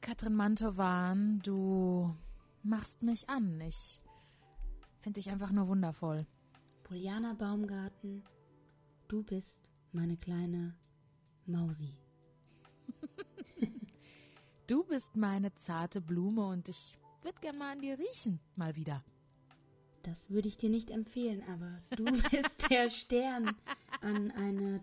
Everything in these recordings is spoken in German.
Katrin Mantowan, du machst mich an. Ich finde dich einfach nur wundervoll. Poliana Baumgarten, du bist meine kleine Mausi. Du bist meine zarte Blume und ich würde gern mal an dir riechen, mal wieder. Das würde ich dir nicht empfehlen, aber du bist der Stern an eine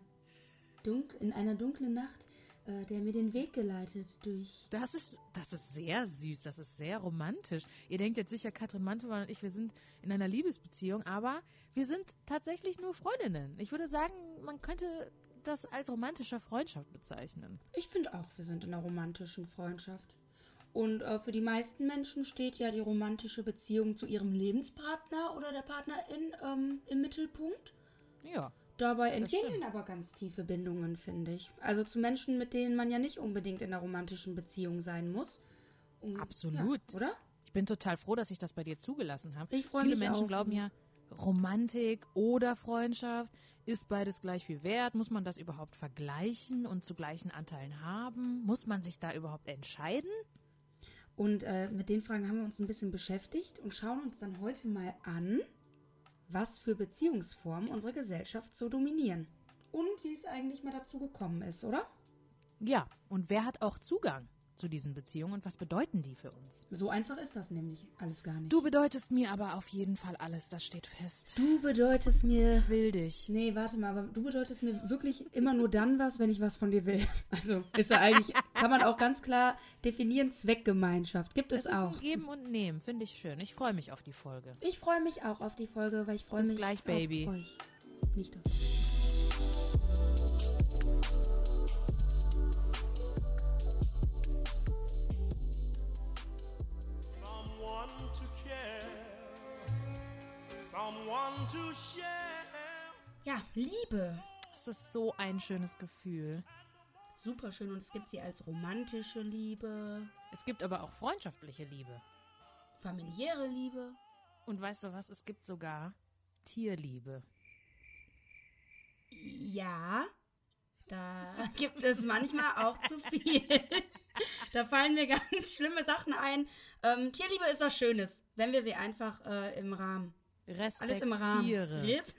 Dunk in einer dunklen Nacht, der mir den Weg geleitet durch. Das ist, das ist sehr süß, das ist sehr romantisch. Ihr denkt jetzt sicher, Katrin Mantowan und ich, wir sind in einer Liebesbeziehung, aber wir sind tatsächlich nur Freundinnen. Ich würde sagen, man könnte das als romantische Freundschaft bezeichnen. Ich finde auch, wir sind in einer romantischen Freundschaft. Und äh, für die meisten Menschen steht ja die romantische Beziehung zu ihrem Lebenspartner oder der Partnerin ähm, im Mittelpunkt. Ja. Dabei entgehen aber ganz tiefe Bindungen, finde ich. Also zu Menschen, mit denen man ja nicht unbedingt in einer romantischen Beziehung sein muss. Und, Absolut. Ja, oder? Ich bin total froh, dass ich das bei dir zugelassen habe. Ich freu Viele mich Menschen auch. glauben ja, Romantik oder Freundschaft ist beides gleich viel wert. Muss man das überhaupt vergleichen und zu gleichen Anteilen haben? Muss man sich da überhaupt entscheiden? Und äh, mit den Fragen haben wir uns ein bisschen beschäftigt und schauen uns dann heute mal an, was für Beziehungsformen unsere Gesellschaft so dominieren. Und wie es eigentlich mal dazu gekommen ist, oder? Ja, und wer hat auch Zugang zu diesen Beziehungen und was bedeuten die für uns? So einfach ist das nämlich alles gar nicht. Du bedeutest mir aber auf jeden Fall alles, das steht fest. du bedeutest mir. Ich will dich. Nee, warte mal, aber du bedeutest mir wirklich immer nur dann was, wenn ich was von dir will. Also ist ja eigentlich, kann man auch ganz klar definieren, Zweckgemeinschaft. Gibt es, Es ist auch. ein Geben und Nehmen, finde ich schön. Ich freue mich auf die Folge. Ich freue mich auch auf die Folge, weil ich freue mich gleich, auf Baby. euch. Nicht auf Ja, Liebe. Es ist so ein schönes Gefühl. Super schön und es gibt sie als romantische Liebe, Es gibt aber auch freundschaftliche Liebe. familiäre Liebe. Und weißt du was? Es gibt sogar Tierliebe. Ja, da gibt es manchmal auch zu viel. Da fallen mir ganz schlimme Sachen ein. Ähm, Tierliebe ist was Schönes, wenn wir sie einfach äh, im Rahmen. Alles im Rahmen. Respektiere. Res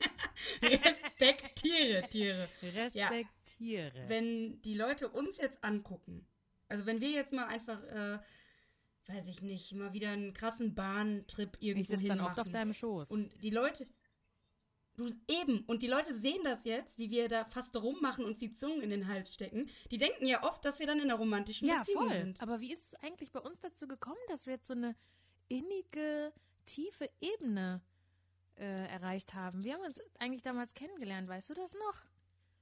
Respektiere Tiere. Respektiere. Wenn die Leute uns jetzt angucken, also wenn wir jetzt mal einfach, äh, weiß ich nicht, mal wieder einen krassen Bahntrip irgendwo ich sitze dann oft auf deinem Schoß. Und die Leute, du eben, und die Leute sehen das jetzt, wie wir da fast rummachen und die Zungen in den Hals stecken. Die denken ja oft, dass wir dann in einer romantischen ja, Beziehung voll. sind. Aber wie ist es eigentlich bei uns dazu gekommen, dass wir jetzt so eine innige, tiefe Ebene äh, erreicht haben? Wir haben uns eigentlich damals kennengelernt. Weißt du das noch?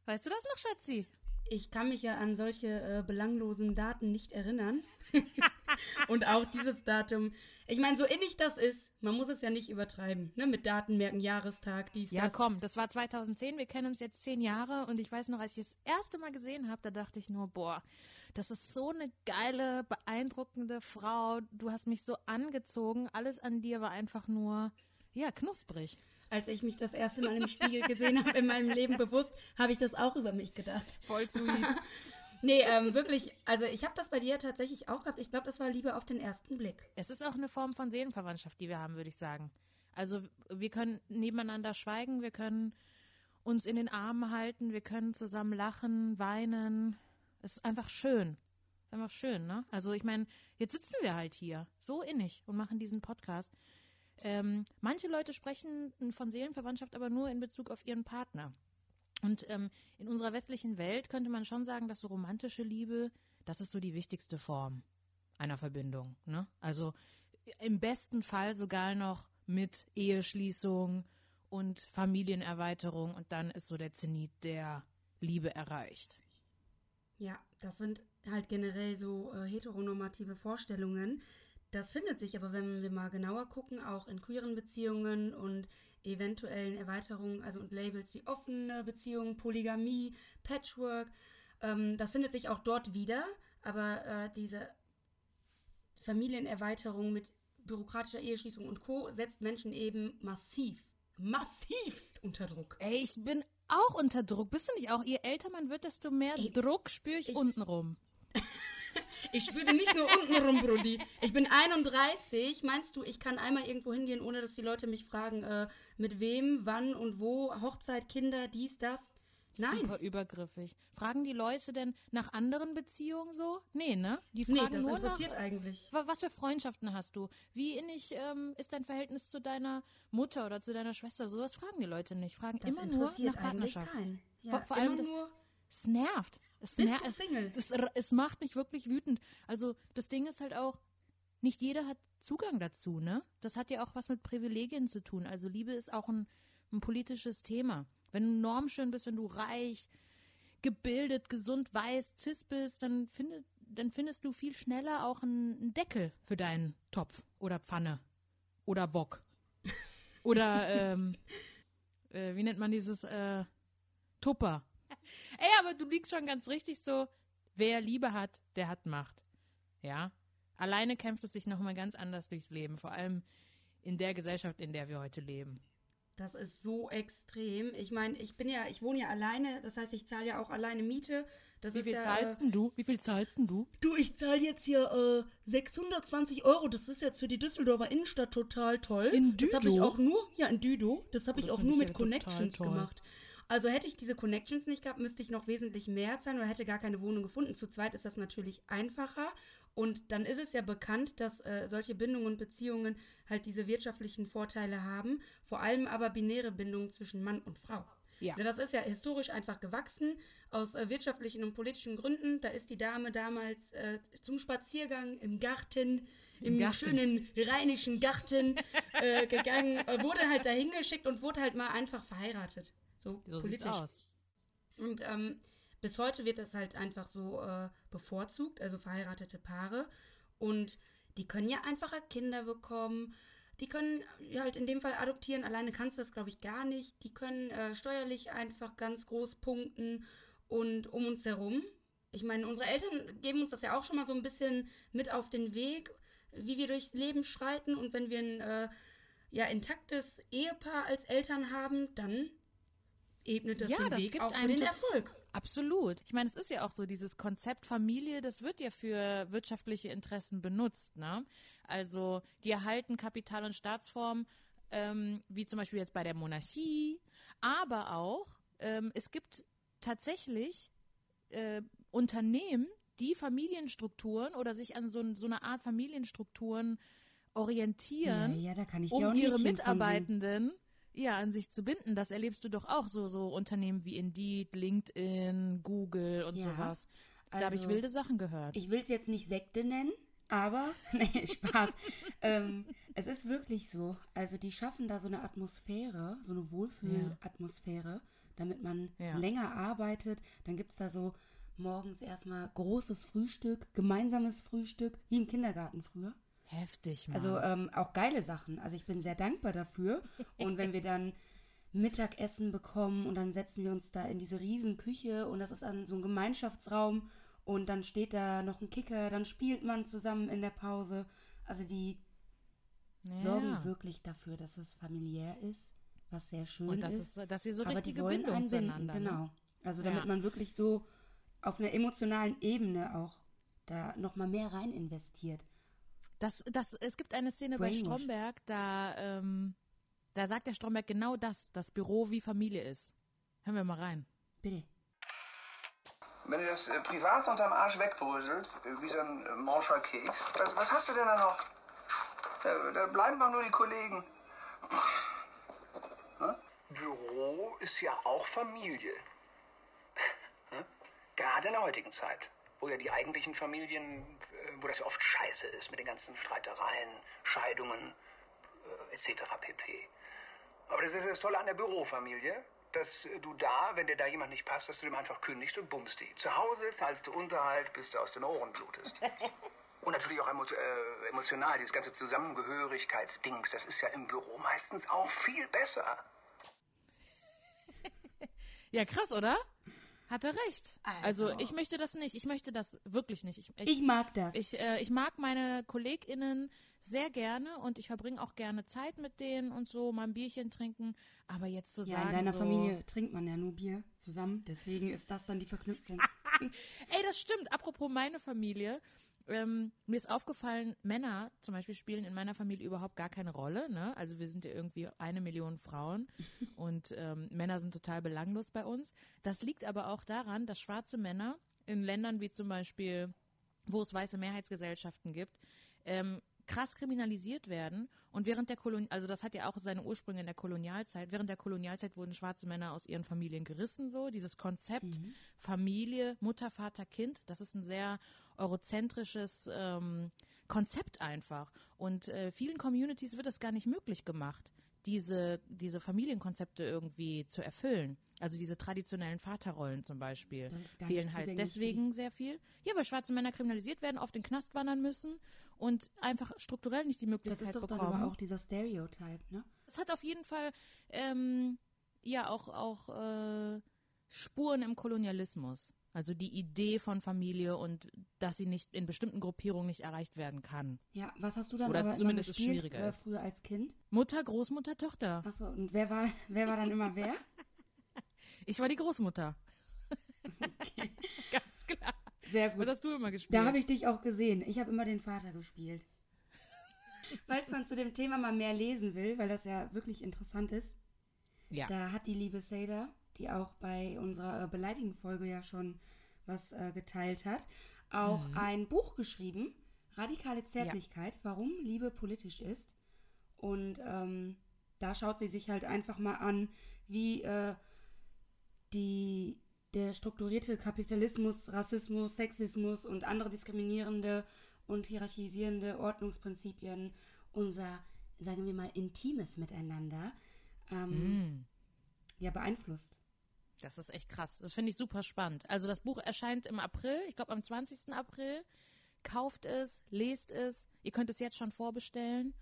Weißt du das noch, Schatzi? Ich kann mich ja an solche äh, belanglosen Daten nicht erinnern. und auch dieses Datum. Ich meine, so innig das ist, man muss es ja nicht übertreiben. Ne? Mit Daten merken, Jahrestag, dies, Ja, das. komm, das war 2010, wir kennen uns jetzt zehn Jahre und ich weiß noch, als ich das erste Mal gesehen habe, da dachte ich nur, boah, das ist so eine geile, beeindruckende Frau. Du hast mich so angezogen, alles an dir war einfach nur, ja, knusprig. Als ich mich das erste Mal im Spiegel gesehen habe in meinem Leben bewusst, habe ich das auch über mich gedacht. Voll sweet. Nee, ähm, wirklich, also ich habe das bei dir tatsächlich auch gehabt. Ich glaube, das war Liebe auf den ersten Blick. es ist auch eine Form von Seelenverwandtschaft, die wir haben, würde ich sagen. Also wir können nebeneinander schweigen, wir können uns in den Armen halten, wir können zusammen lachen, weinen. Es ist einfach schön. Es ist einfach schön, ne? Also ich meine, jetzt sitzen wir halt hier, so innig und machen diesen Podcast. Ähm, manche Leute sprechen von Seelenverwandtschaft aber nur in Bezug auf ihren Partner. Und ähm, in unserer westlichen Welt könnte man schon sagen, dass so romantische Liebe, das ist so die wichtigste Form einer Verbindung. Ne? Also im besten Fall sogar noch mit Eheschließung und Familienerweiterung und dann ist so der Zenit der Liebe erreicht. Ja, das sind halt generell so äh, heteronormative Vorstellungen. Das findet sich aber, wenn wir mal genauer gucken, auch in queeren Beziehungen und eventuellen Erweiterungen, also und Labels wie offene Beziehungen, Polygamie, Patchwork. Ähm, das findet sich auch dort wieder, aber äh, diese Familienerweiterung mit bürokratischer Eheschließung und Co. setzt Menschen eben massiv, massivst unter Druck. Ey, ich bin auch unter Druck. Bist du nicht auch? Je älter man wird, desto mehr Ey, Druck spüre ich, ich- untenrum. Ich spüre nicht nur unten rum, Brudi. Ich bin 31. Meinst du, ich kann einmal irgendwo hingehen, ohne dass die Leute mich fragen, äh, mit wem, wann und wo, Hochzeit, Kinder, dies, das? Nein. Super übergriffig. Fragen die Leute denn nach anderen Beziehungen so? Nee, ne? Die Nee, fragen das nur interessiert nach, eigentlich. Wa- Was für Freundschaften hast du? Wie innig ähm, ist dein Verhältnis zu deiner Mutter oder zu deiner Schwester? Sowas fragen die Leute nicht. Fragen Das immer nur interessiert nach eigentlich Partnerschaft. keinen. Ja, Vor- vor allem das- nur, Es nervt. Es Bist du Single? Es, es macht mich wirklich wütend. Also das Ding ist halt auch, nicht jeder hat Zugang dazu, ne? Das hat ja auch was mit Privilegien zu tun. Also Liebe ist auch ein, ein politisches Thema. Wenn du normschön bist, wenn du reich, gebildet, gesund, weiß, cis bist, dann, findet, dann findest du viel schneller auch einen, einen Deckel für deinen Topf oder Pfanne oder Wok. Oder, ähm, äh, wie nennt man dieses, äh, Tupper. Ey, aber du liegst schon ganz richtig so, wer Liebe hat, der hat Macht. Ja? Alleine kämpft es sich nochmal ganz anders durchs Leben, vor allem in der Gesellschaft, in der wir heute leben. Das ist so extrem. Ich meine, ich bin ja, ich wohne ja alleine, das heißt, ich zahle ja auch alleine Miete. Das Wie viel ja, zahlst äh, denn du? Wie viel zahlst du? Du, ich zahle jetzt hier äh, 620 Euro. Das ist jetzt für die Düsseldorfer Innenstadt total toll. In Das habe ich Düdo? auch nur, ja, in Düdo. Das habe Oh, ich auch nur mit Connections gemacht. Also hätte ich diese Connections nicht gehabt, müsste ich noch wesentlich mehr zahlen oder hätte gar keine Wohnung gefunden. Zu zweit ist das natürlich einfacher. Und dann ist es ja bekannt, dass äh, solche Bindungen und Beziehungen halt diese wirtschaftlichen Vorteile haben. Vor allem aber binäre Bindungen zwischen Mann und Frau. Ja. Das ist ja historisch einfach gewachsen aus äh, wirtschaftlichen und politischen Gründen. Da ist die Dame damals äh, zum Spaziergang im Garten, im, Garten. schönen rheinischen Garten äh, gegangen, äh, wurde halt dahin geschickt und wurde halt mal einfach verheiratet. So, So politisch. aus. Und ähm, bis heute wird das halt einfach so äh, bevorzugt, also verheiratete Paare. Und die können ja einfacher Kinder bekommen. Die können halt in dem Fall adoptieren. Alleine kannst du das, glaube ich, gar nicht. Die können äh, steuerlich einfach ganz groß punkten. Und um uns herum, ich meine, unsere Eltern geben uns das ja auch schon mal so ein bisschen mit auf den Weg, wie wir durchs Leben schreiten. Und wenn wir ein äh, ja, intaktes Ehepaar als Eltern haben, dann ebnet das Ja, den das Weg gibt auch für den Erfolg. Absolut. Ich meine, es ist ja auch so, dieses Konzept Familie, das wird ja für wirtschaftliche Interessen benutzt, ne? Also, die erhalten Kapital- und Staatsformen, ähm, wie zum Beispiel jetzt bei der Monarchie, aber auch, ähm, es gibt tatsächlich äh, Unternehmen, die Familienstrukturen oder sich an so, so eine Art Familienstrukturen orientieren ja, da kann ich dir auch um ihre. Mitarbeitenden ja an sich zu binden. Das erlebst du doch auch so so Unternehmen wie Indeed, LinkedIn, Google und Ja, sowas. Da habe ich also- wilde Sachen gehört. Ich will es jetzt nicht Sekte nennen, aber, nee, Spaß. ähm, es ist wirklich so. Also die schaffen da so eine Atmosphäre, so eine Wohlfühlatmosphäre, damit man Ja. länger arbeitet. Dann gibt es da so morgens erstmal großes Frühstück, gemeinsames Frühstück, wie im Kindergarten früher. Heftig, Mann. Also ähm, auch geile Sachen. Also ich bin sehr dankbar dafür. Und wenn wir dann Mittagessen bekommen und dann setzen wir uns da in diese riesen Küche und das ist dann so ein Gemeinschaftsraum und dann steht da noch ein Kicker, dann spielt man zusammen in der Pause. Also die ja. sorgen wirklich dafür, dass es familiär ist, was sehr schön und das ist. ist, dass sie so aber richtige wollen Bindung einen binden, zueinander. genau. Ne? Also damit Ja. man wirklich so auf einer emotionalen Ebene auch da nochmal mehr rein investiert. Das, das, es gibt eine Szene bei Brainwash. Stromberg, da, ähm, da sagt der Stromberg genau das, das Büro wie Familie ist. Hören wir mal rein. Bitte. Wenn du das äh, privat unterm Arsch wegbröselt, äh, wie so ein äh, Morscher Keks, was, was hast du denn da noch? Da, da bleiben doch nur die Kollegen. Büro ist ja auch Familie. Hm? Gerade in der heutigen Zeit, wo ja die eigentlichen Familien, äh, wo das ja oft scheiße ist mit den ganzen Streitereien, Scheidungen äh, etc. pp. Aber das ist das Tolle an der Bürofamilie, dass du da, wenn dir da jemand nicht passt, dass du dem einfach kündigst und bummst die. Zu Hause zahlst du Unterhalt, bis du aus den Ohren blutest. Und natürlich auch äh, emotional, dieses ganze Zusammengehörigkeitsdings, das ist ja im Büro meistens auch viel besser. Ja, krass, oder? Hat er recht. Also, Also. ich möchte das nicht. Ich möchte das wirklich nicht. Ich, Ich mag das. Ich, äh, ich mag meine KollegInnen sehr gerne und ich verbringe auch gerne Zeit mit denen und so, mal ein Bierchen trinken. Aber jetzt zu ja, sagen. in deiner so, Familie trinkt man ja nur Bier zusammen, deswegen ist das dann die Verknüpfung. Ey, das stimmt. Apropos meine Familie. Ähm, mir ist aufgefallen, Männer zum Beispiel spielen in meiner Familie überhaupt gar keine Rolle. Ne? Also wir sind ja irgendwie eine Million Frauen und ähm, Männer sind total belanglos bei uns. Das liegt aber auch daran, dass schwarze Männer in Ländern wie zum Beispiel, wo es weiße Mehrheitsgesellschaften gibt, ähm, krass kriminalisiert werden und während der Kolon also das hat ja auch seine Ursprünge in der Kolonialzeit. Während der Kolonialzeit wurden schwarze Männer aus ihren Familien gerissen, so dieses Konzept Familie, Mutter, Vater, Kind. Das ist ein sehr eurozentrisches ähm, Konzept einfach und äh, vielen Communities wird es gar nicht möglich gemacht, diese diese Familienkonzepte irgendwie zu erfüllen. Also diese traditionellen Vaterrollen zum Beispiel Das fehlen halt deswegen sehr viel. Ja, weil schwarze Männer kriminalisiert werden, auf den Knast wandern müssen und einfach strukturell nicht die Das Möglichkeit ist doch dann bekommen. aber auch dieser Stereotype, ne? Es hat auf jeden Fall ähm, ja auch auch äh, Spuren im Kolonialismus. Also die Idee von Familie und dass sie nicht in bestimmten Gruppierungen nicht erreicht werden kann. Ja, was hast du dann Oder aber immer zumindest es gespielt, schwieriger äh, ist. früher als Kind? Mutter, Großmutter, Tochter. Achso, und wer war, wer war dann immer wer? Ich war die Großmutter. Ganz klar. Sehr Was gut. hast du immer gespielt? Da habe ich dich auch gesehen. Ich habe immer den Vater gespielt. Falls man zu dem Thema mal mehr lesen will, weil das ja wirklich interessant ist, ja. da hat die liebe Seda, die auch bei unserer äh, Beleidigen-Folge ja schon was äh, geteilt hat, auch Mhm. ein Buch geschrieben, Radikale Zärtlichkeit, warum Liebe politisch ist. Und ähm, da schaut sie sich halt einfach mal an, wie äh, die, der strukturierte Kapitalismus, Rassismus, Sexismus und andere diskriminierende und hierarchisierende Ordnungsprinzipien unser, sagen wir mal, intimes Miteinander ähm, Mm. ja beeinflusst. Das ist echt krass. Das finde ich super spannend. Also das Buch erscheint im April, ich glaube am 20. April. Kauft es, lest es. Ihr könnt es jetzt schon vorbestellen.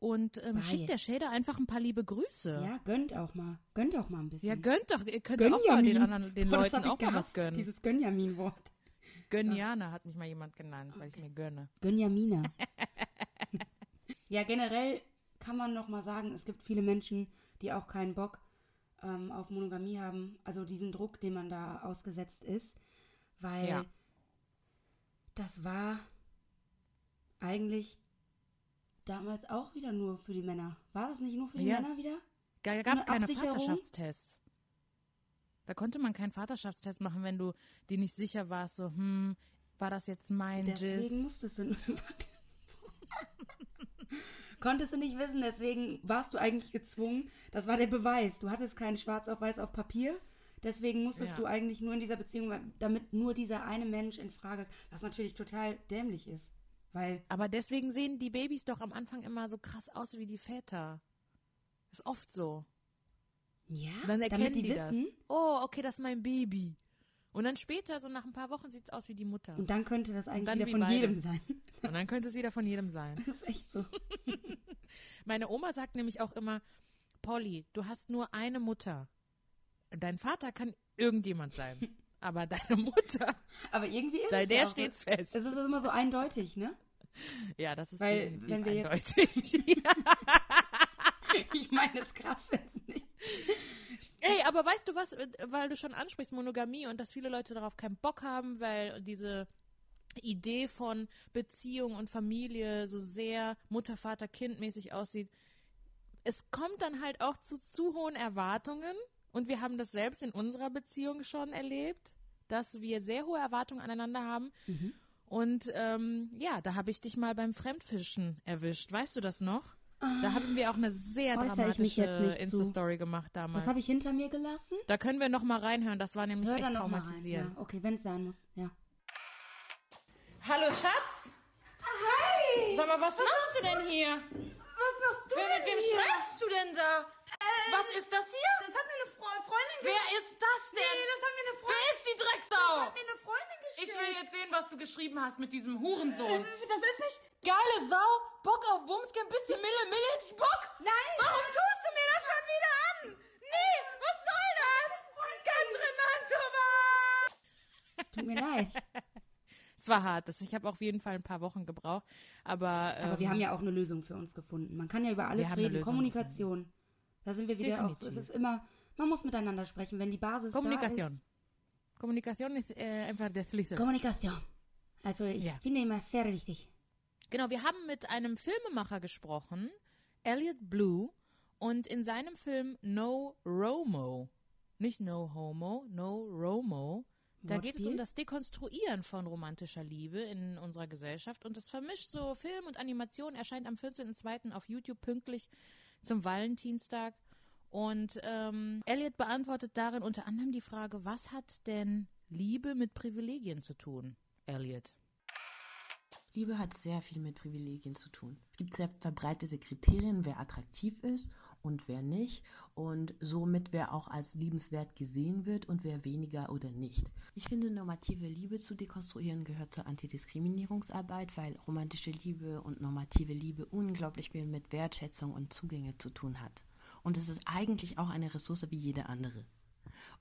Und ähm, schickt der Shader einfach ein paar liebe Grüße. Ja, gönnt auch mal. Gönnt auch mal ein bisschen. Ja, gönnt doch. Ihr könnt auch mal den, anderen, den Boah, Leuten auch mal was gehasst, gönnen. Dieses Gönjamin-Wort. Gönjana hat mich mal jemand genannt, weil ich mir gönne. Gönjamina. ja, generell kann man noch mal sagen, es gibt viele Menschen, die auch keinen Bock ähm, auf Monogamie haben. Also diesen Druck, den man da ausgesetzt ist. Weil Ja. das war eigentlich damals auch wieder nur für die Männer. War das nicht nur für die Ja. Männer wieder? Da gab es keine? Vaterschaftstests. Da konnte man keinen Vaterschaftstest machen, wenn du dir nicht sicher warst, so, hm, war das jetzt mein Deswegen Jizz? musstest du. Warte. Konntest du nicht wissen, deswegen warst du eigentlich gezwungen. Das war der Beweis. Du hattest kein Schwarz auf Weiß auf Papier. Deswegen musstest Ja. du eigentlich nur in dieser Beziehung, damit nur dieser eine Mensch in Frage, was natürlich total dämlich ist. Weil, Aber deswegen sehen die Babys doch am Anfang immer so krass aus wie die Väter. Ist oft so. ja, Dann erkennen damit die, wissen. das. Oh, okay, das ist mein Baby. Und dann später, so nach ein paar Wochen, sieht es aus wie die Mutter. Und dann könnte das eigentlich wieder wie von beide. jedem sein. Und dann könnte es wieder von jedem sein. Das ist echt so. Meine Oma sagt nämlich auch immer, Polly, du hast nur eine Mutter. Dein Vater kann irgendjemand sein. Aber deine Mutter, Aber irgendwie ist bei es der ja steht's so. fest. Es ist immer so eindeutig, ne? Ja, das ist Weil, wenn wir jetzt- eindeutig. Ich meine, es ist krass, wenn es nicht. Ey, aber weißt du was, weil du schon ansprichst, Monogamie und dass viele Leute darauf keinen Bock haben, weil diese Idee von Beziehung und Familie so sehr Mutter, Vater, Kind mäßig aussieht. Es kommt dann halt auch zu zu hohen Erwartungen und wir haben das selbst in unserer Beziehung schon erlebt, dass wir sehr hohe Erwartungen aneinander haben. Und ähm, ja, da habe ich dich mal beim Fremdfischen erwischt. Weißt du das noch? Da haben wir auch eine sehr Äußere dramatische. Insta-Story gemacht damals. Das habe ich hinter mir gelassen. Da können wir noch mal reinhören. Das war nämlich Hör echt rein. traumatisierend. Ja, okay, wenn es sein muss. Ja. Hallo Schatz. Hi! Sag mal, was, machst du denn hier? Was machst du Wer, denn mit wem hier? schreibst du denn da? Was ist das hier? Das hat mir eine Fre Freundin Wer ist das denn? Nee, das hat mir eine Wer Freundin ist die Drecksau? Das hat mir eine Freundin geschickt. Ich will jetzt sehen, was du geschrieben hast mit diesem Hurensohn. Äh, Das ist nicht... Geile Sau, Bock auf Bumscamp, bisschen Mille, Mille, hätte ich Bock. Nein. Warum tust du mir das schon wieder an? Nee, was soll das? Katrin Mantova! Es tut mir leid. Es war hart. Das, ich habe auf jeden Fall ein paar Wochen gebraucht. Aber, Aber wir ähm, haben ja auch eine Lösung für uns gefunden. Man kann ja über alles reden. Kommunikation. Da sind wir wieder auch so. Es Definitiv. ist immer, man muss miteinander sprechen. Wenn die Basis da Kommunikation. ist. Kommunikation ist äh, einfach der Schlüssel. Kommunikation. Also ich Ja. finde immer sehr wichtig. Genau, wir haben mit einem Filmemacher gesprochen, Elliot Blue, und in seinem Film No Romo, nicht No Homo, No Romo, da geht es um das Dekonstruieren von romantischer Liebe in unserer Gesellschaft und es vermischt so Film und Animation, erscheint am 14.02. auf YouTube pünktlich zum Valentinstag. Und ähm, Elliot beantwortet darin unter anderem die Frage, was hat denn Liebe mit Privilegien zu tun, Elliot? Liebe hat sehr viel mit Privilegien zu tun. Es gibt sehr verbreitete Kriterien, wer attraktiv ist und wer nicht und somit wer auch als liebenswert gesehen wird und wer weniger oder nicht. Ich finde, normative Liebe zu dekonstruieren gehört zur Antidiskriminierungsarbeit, weil romantische Liebe und normative Liebe unglaublich viel mit Wertschätzung und Zugänge zu tun hat. Und es ist eigentlich auch eine Ressource wie jede andere.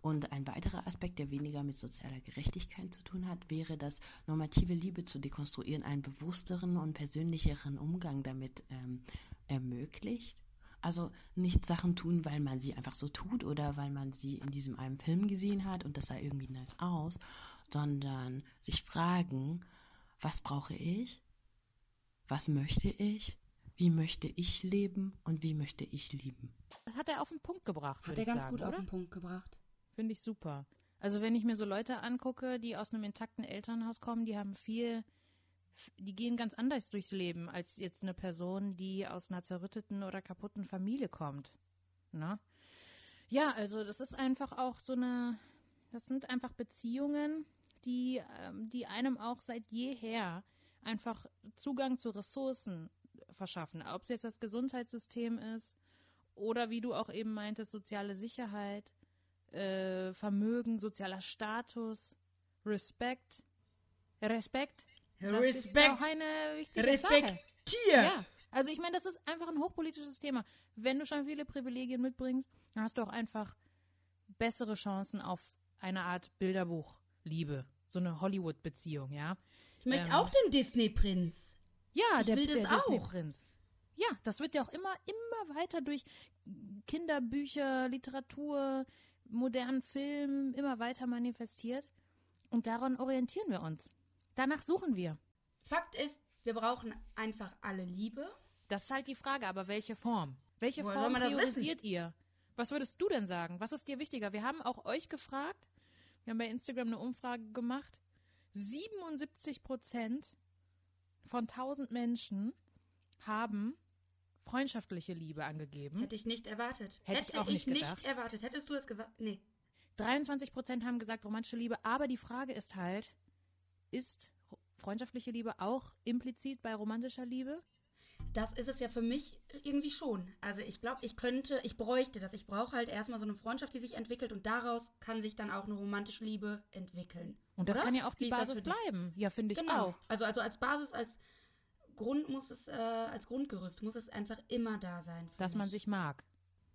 Und ein weiterer Aspekt, der weniger mit sozialer Gerechtigkeit zu tun hat, wäre, dass normative Liebe zu dekonstruieren einen bewussteren und persönlicheren Umgang damit ähm, ermöglicht. Also nicht Sachen tun, weil man sie einfach so tut oder weil man sie in diesem einen Film gesehen hat und das sah irgendwie nice aus, sondern sich fragen, was brauche ich? Was möchte ich? Wie möchte ich leben und wie möchte ich lieben? Das hat er auf den Punkt gebracht, Hat würde er ich ganz sagen, gut auf oder? den Punkt gebracht. Finde ich super. Also wenn ich mir so Leute angucke, die aus einem intakten Elternhaus kommen, die haben viel, die gehen ganz anders durchs Leben als jetzt eine Person, die aus einer zerrütteten oder kaputten Familie kommt. Ne? Ja, also das ist einfach auch so eine, das sind einfach Beziehungen, die, ähm, die einem auch seit jeher einfach Zugang zu Ressourcen verschaffen. Ob es jetzt das Gesundheitssystem ist oder wie du auch eben meintest, soziale Sicherheit, äh, Vermögen, sozialer Status, Respekt. Respekt. Das ist Respekt. auch eine wichtige Sache. Respektier. Ja, also ich meine, das ist einfach ein hochpolitisches Thema. Wenn du schon viele Privilegien mitbringst, dann hast du auch einfach bessere Chancen auf eine Art Bilderbuch-Liebe. So eine Hollywood-Beziehung, ja. Ich möchte Ähm, auch den Disney-Prinz. Ja, Ich der, will das der auch. Disney-Prinz. Ja, das wird ja auch immer, immer weiter durch Kinderbücher, Literatur, modernen Film immer weiter manifestiert. Und daran orientieren wir uns. Danach suchen wir. Fakt ist, wir brauchen einfach alle Liebe. Das ist halt die Frage, aber welche Form? Welche Woher Form priorisiert ihr? Was würdest du denn sagen? Was ist dir wichtiger? Wir haben auch euch gefragt. Wir haben bei Instagram eine Umfrage gemacht. 77 Prozent von 1000 Menschen haben freundschaftliche Liebe angegeben. Hätte ich nicht erwartet. Hätte ich Hätte auch nicht nicht gedacht. erwartet. Hättest du es gewartet? Nee. 23 Prozent haben gesagt romantische Liebe, aber die Frage ist halt, ist freundschaftliche Liebe auch implizit bei romantischer Liebe? Das ist es ja für mich irgendwie schon. Also ich glaube, ich könnte, ich bräuchte das. Ich brauche halt erstmal so eine Freundschaft, die sich entwickelt und daraus kann sich dann auch eine romantische Liebe entwickeln. Und das Oder? kann ja auch die Wie Basis bleiben. Ja, finde ich Genau. auch. Also, also als Basis, als Grund muss es, äh, als Grundgerüst muss es einfach immer da sein. Dass man mich. sich mag.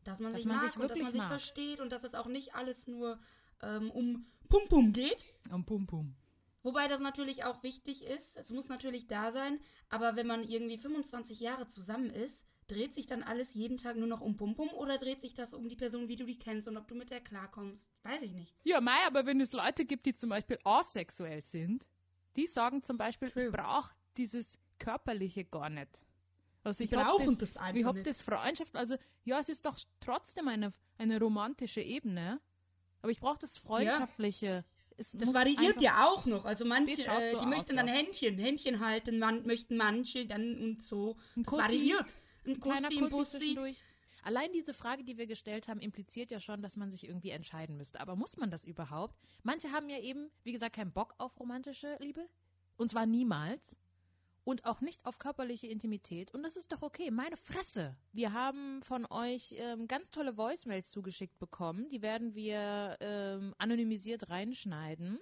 dass man dass sich man mag sich und dass man sich mag. versteht und dass es auch nicht alles nur ähm, um Pum Pum geht. Um Pum Pum. Wobei das natürlich auch wichtig ist. Es muss natürlich da sein. Aber wenn man irgendwie 25 Jahre zusammen ist, dreht sich dann alles jeden Tag nur noch um Pum Pum oder dreht sich das um die Person, wie du die kennst und ob du mit der klarkommst? Weiß ich nicht. Ja, Mai, aber wenn es Leute gibt, die zum Beispiel asexuell sind, die sagen zum Beispiel, ich brauche dieses Körperliche gar nicht. Also ich hab brauchen das einfach Ich hab nicht. das Freundschaft, also ja, es ist doch trotzdem eine, eine romantische Ebene, aber ich brauche das Freundschaftliche. Es Das variiert ja auch noch. Also manche, äh, so die aus, möchten dann ja. Händchen, Händchen halten, man, möchten manche dann und so. Ein das Kussi, variiert. Ein Ein Kussi, ein Bussi. Allein diese Frage, die wir gestellt haben, impliziert ja schon, dass man sich irgendwie entscheiden müsste. Aber muss man das überhaupt? Manche haben ja eben, wie gesagt, keinen Bock auf romantische Liebe. Und zwar niemals. Und auch nicht auf körperliche Intimität. Und das ist doch okay. Meine Fresse. Wir haben von euch ähm, ganz tolle Voicemails zugeschickt bekommen. Die werden wir ähm, anonymisiert reinschneiden.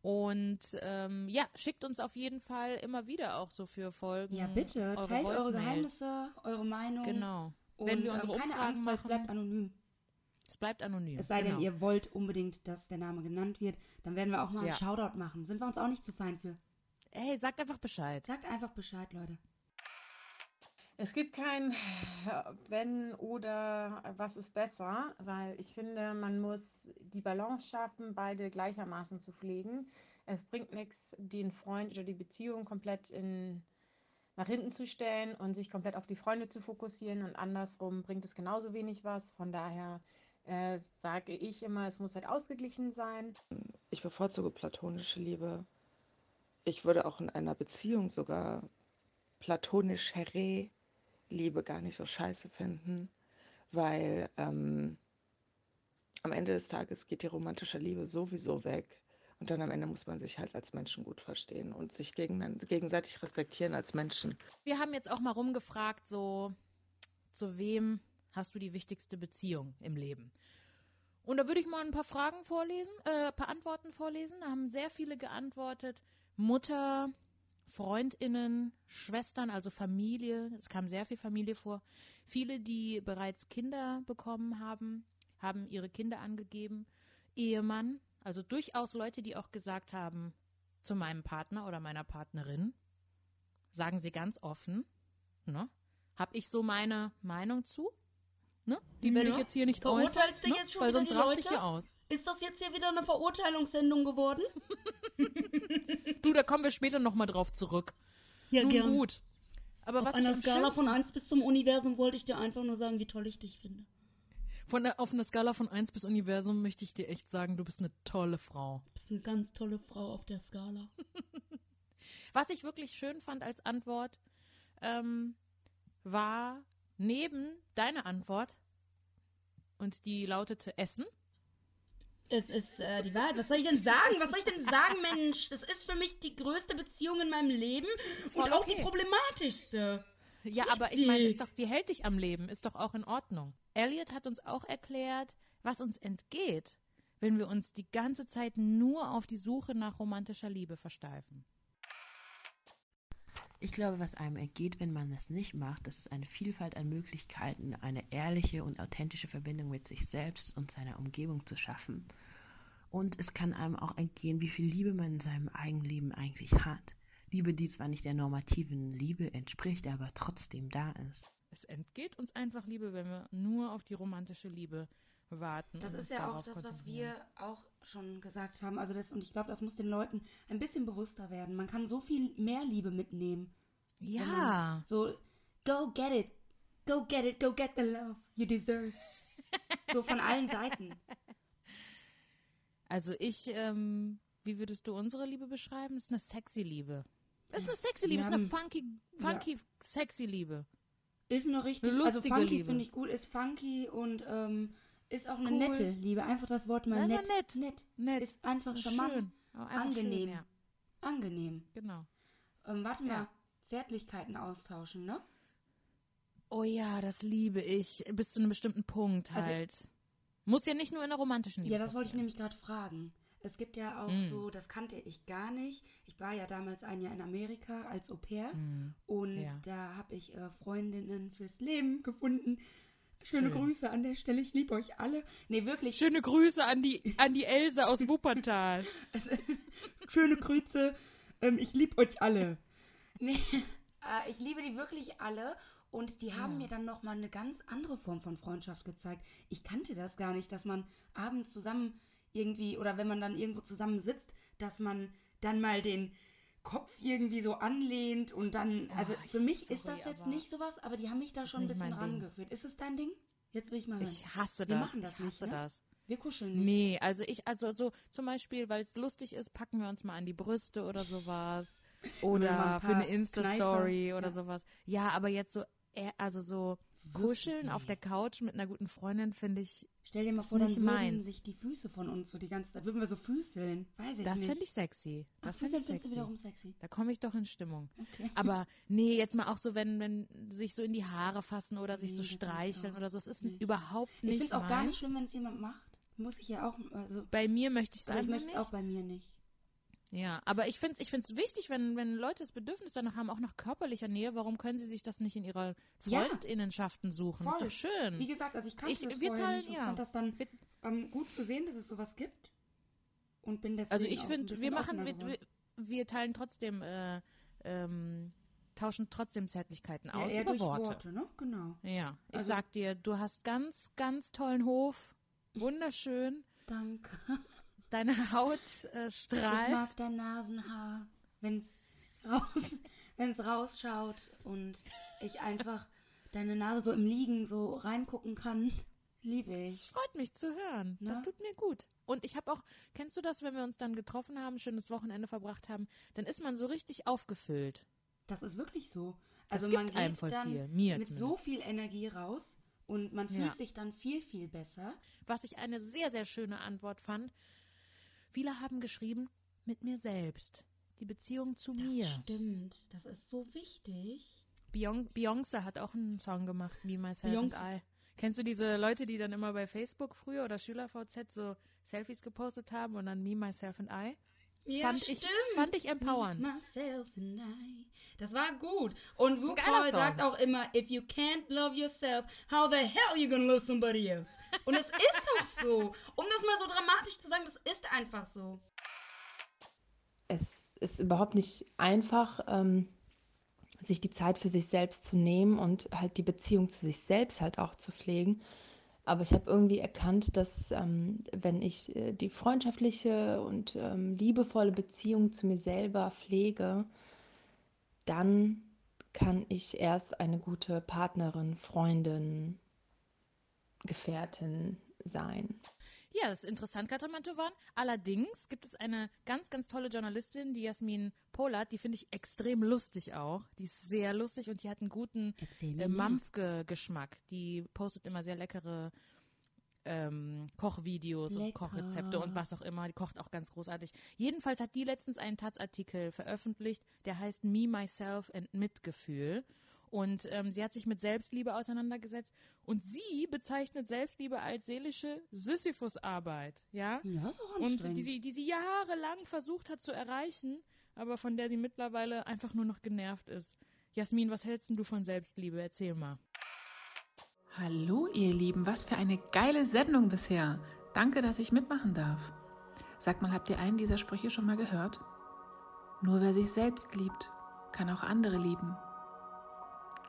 Und ähm, ja, schickt uns auf jeden Fall immer wieder auch so für Folgen. Ja, bitte, eure teilt eure Voicemails. Geheimnisse, eure Meinung. Genau. Und, Wenn wir unsere ähm, keine Umfragen Angst, weil es machen. bleibt anonym. Es bleibt anonym. Es sei genau. denn, ihr wollt unbedingt, dass der Name genannt wird. Dann werden wir auch mal Ja. einen Shoutout machen. Sind wir uns auch nicht zu fein für. Ey, sagt einfach Bescheid. Sagt einfach Bescheid, Leute. Es gibt kein Wenn oder was ist besser, weil ich finde, man muss die Balance schaffen, beide gleichermaßen zu pflegen. Es bringt nichts, den Freund oder die Beziehung komplett in, nach hinten zu stellen und sich komplett auf die Freunde zu fokussieren und andersrum bringt es genauso wenig was. Von daher äh, sage ich immer, es muss halt ausgeglichen sein. Ich bevorzuge platonische Liebe. Ich würde auch in einer Beziehung sogar platonischere Liebe gar nicht so scheiße finden, weil ähm, am Ende des Tages geht die romantische Liebe sowieso weg. Und dann am Ende muss man sich halt als Menschen gut verstehen und sich gegen, gegenseitig respektieren als Menschen. Wir haben jetzt auch mal rumgefragt, so, zu wem hast du die wichtigste Beziehung im Leben? Und da würde ich mal ein paar Fragen vorlesen, äh, ein paar Antworten vorlesen. Da haben sehr viele geantwortet. Mutter, Freundinnen, Schwestern, also Familie. Es kam sehr viel Familie vor. Viele, die bereits Kinder bekommen haben, haben ihre Kinder angegeben. Ehemann, also durchaus Leute, die auch gesagt haben, zu meinem Partner oder meiner Partnerin, sagen sie ganz offen, ne? Hab ich so meine Meinung zu? Ne? Die werde ich Ja. jetzt hier nicht Verurteilst äußern, du ne? jetzt schon Weil sonst raste ich hier aus. Ist das jetzt hier wieder eine Verurteilungssendung geworden? Du, da kommen wir später nochmal drauf zurück. Ja, Nun gern. gut. Aber Auf einer Skala von 1 bis zum Universum wollte ich dir einfach nur sagen, wie toll ich dich finde. Von der, auf einer Skala von 1 bis Universum möchte ich dir echt sagen, du bist eine tolle Frau. Du bist eine ganz tolle Frau auf der Skala. Was ich wirklich schön fand als Antwort, ähm, war neben deiner Antwort, und die lautete Essen. Es ist äh, die Wahrheit. Was soll ich denn sagen? Was soll ich denn sagen, Mensch? Das ist für mich die größte Beziehung in meinem Leben und auch okay. die problematischste. Ja, lieb aber ich meine, sie. ist doch, die hält dich am Leben, ist doch auch in Ordnung. Elliot hat uns auch erklärt, was uns entgeht, wenn wir uns die ganze Zeit nur auf die Suche nach romantischer Liebe versteifen. Ich glaube, was einem ergeht, wenn man das nicht macht, das ist eine Vielfalt an Möglichkeiten, eine ehrliche und authentische Verbindung mit sich selbst und seiner Umgebung zu schaffen. Und es kann einem auch entgehen, wie viel Liebe man in seinem Eigenleben eigentlich hat. Liebe, die zwar nicht der normativen Liebe entspricht, aber trotzdem da ist. Es entgeht uns einfach Liebe, wenn wir nur auf die romantische Liebe warten. Das ist ja auch das, was wir auch schon gesagt haben. Also das, und ich glaube, das muss den Leuten ein bisschen bewusster werden. Man kann so viel mehr Liebe mitnehmen. Ja. So, go get it. Go get it. Go get the love you deserve. so von allen Seiten. Also ich, ähm, wie würdest du unsere Liebe beschreiben? Ist eine sexy Liebe. Ist eine sexy Liebe, ist eine funky, funky, sexy Liebe. Ist noch richtig. Eine Also lustige funky Liebe. finde ich gut. Ist funky und ähm, ist auch Ist eine cool. nette Liebe. Einfach das Wort mal Ja, nett. nett. Nett. Nett. Ist einfach Ist charmant. schön. Einfach Angenehm. Schön, ja. Angenehm. Genau. Ähm, warte mal. Ja. Zärtlichkeiten austauschen, ne? Oh ja, das liebe ich. Bis zu einem bestimmten Punkt Also- halt. Muss ja nicht nur in der romantischen Liebe Ja, das wollte ich nämlich gerade fragen. Es gibt ja auch Mm. so, das kannte ich gar nicht. Ich war ja damals ein Jahr in Amerika als Au pair Mm. und Ja. da habe ich äh, Freundinnen fürs Leben gefunden. Schöne Schön. Grüße an der Stelle, ich liebe euch alle. Nee, wirklich. Schöne Grüße an die, an die Else aus Wuppertal. Schöne Grüße, ähm, ich liebe euch alle. Nee, äh, ich liebe die wirklich alle und die haben Ja. mir dann nochmal eine ganz andere Form von Freundschaft gezeigt. Ich kannte das gar nicht, dass man abends zusammen irgendwie oder wenn man dann irgendwo zusammen sitzt, dass man dann mal den Kopf irgendwie so anlehnt und dann, also Ah, für ich- mich ist sorry, das jetzt nicht sowas, aber die haben mich da schon ein nicht bisschen rangeführt. Ist es dein Ding? Jetzt will ich mal hören. Ich hasse Wir das. machen das ich nicht, hasse ne? das. Wir kuscheln nicht. Nee, also ich, also so zum Beispiel, weil es lustig ist, packen wir uns mal an die Brüste oder sowas. Oder ein für eine Insta-Story oder ja. sowas. Ja, aber jetzt so, äh, also so kuscheln auf der Couch mit einer guten Freundin finde ich, Stell dir mal vor, dann nicht würden meins. sich die Füße von uns so die ganze Zeit, würden wir so füßeln. Weiß ich das nicht. finde ich sexy. Ach, Das Füßeln finde ich findest du wiederum sexy. Da komme ich doch in Stimmung. Okay. Aber nee, jetzt mal auch so, wenn, wenn sich so in die Haare fassen oder sich Nee, so das kann ich streicheln oder so. Es ist nicht. überhaupt Ich nicht finde es auch gar nicht meins. schlimm, wenn es jemand macht. Muss ich ja auch, also, Bei mir möchte ich es aber ich einfach möchte es nicht. auch bei mir nicht. Ja, aber ich finde es ich find's wichtig, wenn, wenn Leute das Bedürfnis danach haben, auch nach körperlicher Nähe, warum können sie sich das nicht in ihrer Ja. Freundinnenschaften suchen? Ist Voll. doch schön. Wie gesagt, also ich kannte Ich- das wir vorher teilen- nicht und ja. fand das dann ähm, gut zu sehen, dass es sowas gibt. Und bin deswegen Also ich finde, wir machen, wir, wir, teilen trotzdem, äh, ähm, tauschen trotzdem Zärtlichkeiten Ja, aus eher über Worte. Worte, ne? Genau. Ja, ich Also- sag dir, du hast ganz, ganz tollen Hof, wunderschön. Danke. Deine Haut äh, Ich strahlt. mag dein Nasenhaar, wenn es raus, wenn's rausschaut und ich einfach deine Nase so im Liegen so reingucken kann. Liebe Das ich. freut mich zu hören. Das Ne? tut mir gut. Und ich habe auch, kennst du das, wenn wir uns dann getroffen haben, schönes Wochenende verbracht haben, dann ist man so richtig aufgefüllt. Das ist wirklich so. Das Also man geht dann viel. Mir mit so viel Energie raus und man fühlt Ja. sich dann viel, viel besser. Was ich eine sehr, sehr schöne Antwort fand. Viele haben geschrieben, mit mir selbst. Die Beziehung zu Das mir. stimmt. Das ist so wichtig. Beyon- Beyoncé hat auch einen Song gemacht, Me, Myself and Beyoncé. I. Kennst du diese Leute, die dann immer bei Facebook früher oder SchülerVZ so Selfies gepostet haben und dann Me, Myself and I? Ja, fand, ich, fand ich empowernd. Myself and I. Das war gut. Und RuPaul Song. sagt auch immer, if you can't love yourself, how the hell you gonna love somebody else? Und es ist doch so. Um das mal so dramatisch zu sagen, das ist einfach so. es ist überhaupt nicht einfach, ähm, sich die Zeit für sich selbst zu nehmen und halt die Beziehung zu sich selbst halt auch zu pflegen. Aber ich habe irgendwie erkannt, dass ähm, wenn ich äh, die freundschaftliche und ähm, liebevolle Beziehung zu mir selber pflege, dann kann ich erst eine gute Partnerin, Freundin, Gefährtin sein. Ja, das ist interessant, Katrin Mantovan. Allerdings gibt es eine ganz, ganz tolle Journalistin, die Jasmin Polat, die finde ich extrem lustig auch. Die ist sehr lustig und die hat einen guten äh, mehr. Mampfge-Geschmack. Die postet immer sehr leckere ähm, Kochvideos und Lecker. Kochrezepte und was auch immer. Die kocht auch ganz großartig. Jedenfalls hat die letztens einen Taz-Artikel veröffentlicht, der heißt Me, Myself and Mitgefühl. Und ähm, sie hat sich mit Selbstliebe auseinandergesetzt und sie bezeichnet Selbstliebe als seelische Sisyphus-Arbeit, ja? Ja, ist auch Und anstrengend. die sie, die sie jahrelang versucht hat zu erreichen, aber von der sie mittlerweile einfach nur noch genervt ist. Jasmin, was hältst du von Selbstliebe? Erzähl mal. Hallo ihr Lieben, was für eine geile Sendung bisher. Danke, dass ich mitmachen darf. Sagt mal, habt ihr einen dieser Sprüche schon mal gehört? Nur wer sich selbst liebt, kann auch andere lieben.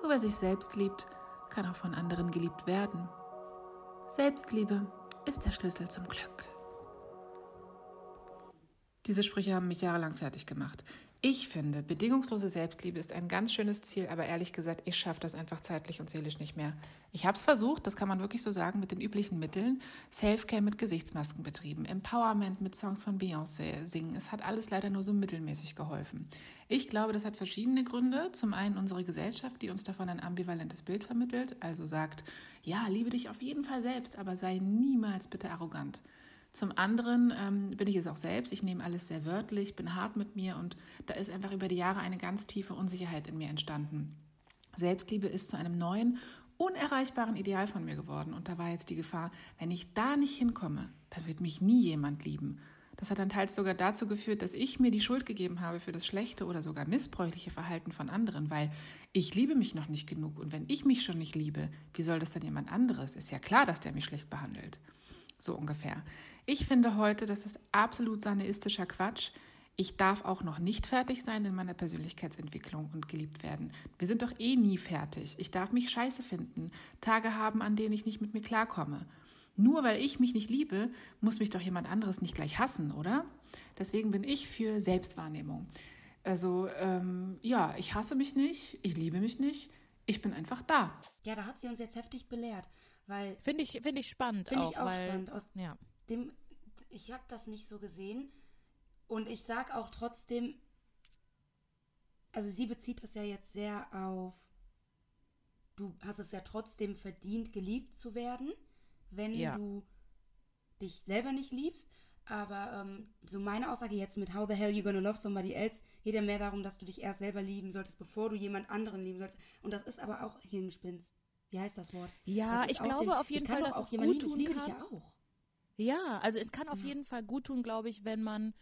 Nur wer sich selbst liebt, kann auch von anderen geliebt werden. Selbstliebe ist der Schlüssel zum Glück. Diese Sprüche haben mich jahrelang fertig gemacht. Ich finde, bedingungslose Selbstliebe ist ein ganz schönes Ziel, aber ehrlich gesagt, ich schaffe das einfach zeitlich und seelisch nicht mehr. Ich habe es versucht, das kann man wirklich so sagen, mit den üblichen Mitteln. Selfcare mit Gesichtsmasken betrieben, Empowerment mit Songs von Beyoncé singen. Es hat alles leider nur so mittelmäßig geholfen. Ich glaube, das hat verschiedene Gründe. Zum einen unsere Gesellschaft, die uns davon ein ambivalentes Bild vermittelt, also sagt, ja, liebe dich auf jeden Fall selbst, aber sei niemals bitte arrogant. Zum anderen ähm, bin ich es auch selbst. Ich nehme alles sehr wörtlich, bin hart mit mir und da ist einfach über die Jahre eine ganz tiefe Unsicherheit in mir entstanden. Selbstliebe ist zu einem neuen, unerreichbaren Ideal von mir geworden und da war jetzt die Gefahr, wenn ich da nicht hinkomme, dann wird mich nie jemand lieben. Das hat dann teils sogar dazu geführt, dass ich mir die Schuld gegeben habe für das schlechte oder sogar missbräuchliche Verhalten von anderen, weil ich liebe mich noch nicht genug und wenn ich mich schon nicht liebe, wie soll das dann jemand anderes? Ist ja klar, dass der mich schlecht behandelt. So ungefähr. Ich finde heute, das ist absolut sanaistischer Quatsch. Ich darf auch noch nicht fertig sein in meiner Persönlichkeitsentwicklung und geliebt werden. Wir sind doch eh nie fertig. Ich darf mich scheiße finden, Tage haben, an denen ich nicht mit mir klarkomme. Nur weil ich mich nicht liebe, muss mich doch jemand anderes nicht gleich hassen, oder? Deswegen bin ich für Selbstwahrnehmung. Also, ähm, ja, ich hasse mich nicht, ich liebe mich nicht, ich bin einfach da. Ja, da hat sie uns jetzt heftig belehrt, weil Finde ich, finde ich spannend Finde ich auch weil, spannend. Aus ja. dem, ich habe das nicht so gesehen. Und ich sag auch trotzdem, also sie bezieht das ja jetzt sehr auf, du hast es ja trotzdem verdient, geliebt zu werden, wenn Ja. du dich selber nicht liebst. Aber ähm, so meine Aussage jetzt mit How the hell you gonna love somebody else geht ja mehr darum, dass du dich erst selber lieben solltest, bevor du jemand anderen lieben sollst. Und das ist aber auch Hirngespinst. Wie heißt das Wort? Ja, Das ich glaube dem- auf jeden Fall, dass auch es gut lieben. tun Ich liebe dich kann. ja auch. Ja, also es kann auf jeden Fall gut tun, glaube ich, wenn man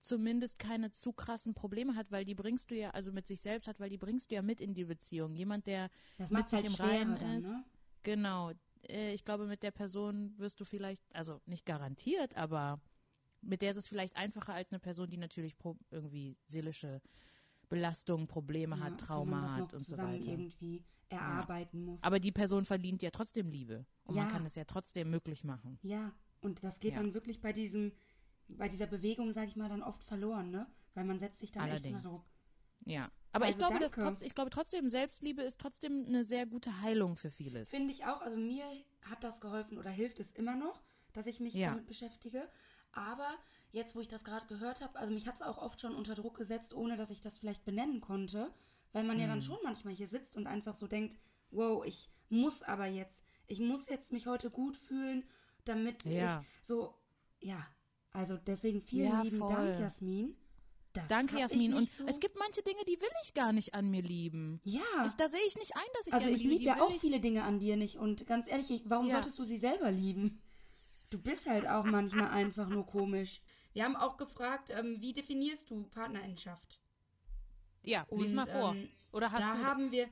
zumindest keine zu krassen Probleme hat, weil die bringst du ja, also mit sich selbst hat, weil die bringst du ja mit in die Beziehung. Jemand, der Das mit macht's sich halt im Reinen dann, ist. ne? Genau. Äh, Ich glaube, mit der Person wirst du vielleicht, also nicht garantiert, aber mit der ist es vielleicht einfacher als eine Person, die natürlich irgendwie seelische Belastungen, Probleme Ja, hat, Trauma das hat und so weiter. irgendwie erarbeiten muss. Aber die Person verdient ja trotzdem Liebe. Und Ja. man kann es ja trotzdem möglich machen. Ja, und das geht Ja. dann wirklich bei diesem, bei dieser Bewegung, sag ich mal, dann oft verloren, ne? Weil man setzt sich dann echt Allerdings. unter Druck. Ja. Aber ich Also glaube, dass danke. trotz, ich glaube trotzdem, Selbstliebe ist trotzdem eine sehr gute Heilung für vieles. Finde ich auch. Also mir hat das geholfen oder hilft es immer noch, dass ich mich Ja. damit beschäftige. Aber jetzt, wo ich das gerade gehört habe, also mich hat es auch oft schon unter Druck gesetzt, ohne dass ich das vielleicht benennen konnte, weil man ja dann Mhm. schon manchmal hier sitzt und einfach so denkt, wow, ich muss aber jetzt, ich muss jetzt mich heute gut fühlen, damit Ja. ich so, ja, also deswegen vielen Ja, lieben voll. Dank, Jasmin. Das Danke, Jasmin. Und so. es gibt manche Dinge, die will ich gar nicht an mir lieben. Ja. Ich, da sehe ich nicht ein, dass ich Also ich liebe, ja auch ich- viele Dinge an dir nicht und ganz ehrlich, ich, warum Ja. solltest du sie selber lieben? Du bist halt auch manchmal einfach nur komisch. Wir haben auch gefragt, ähm, wie definierst du Partnerschaft? Ja, lies mal vor. ähm, Oder hast da du- haben wir.